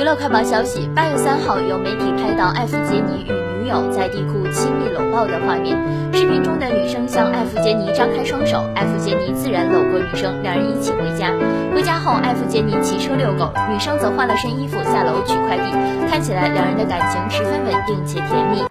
娱乐快报消息八月三号有媒体拍到艾弗杰尼与女友在地库亲密搂抱的画面。视频中的女生向艾弗杰尼张开双手艾弗杰尼自然搂过女生两人一起回家。回家后艾弗杰尼骑车遛狗女生则换了身衣服下楼取快递。看起来两人的感情十分稳定且甜蜜。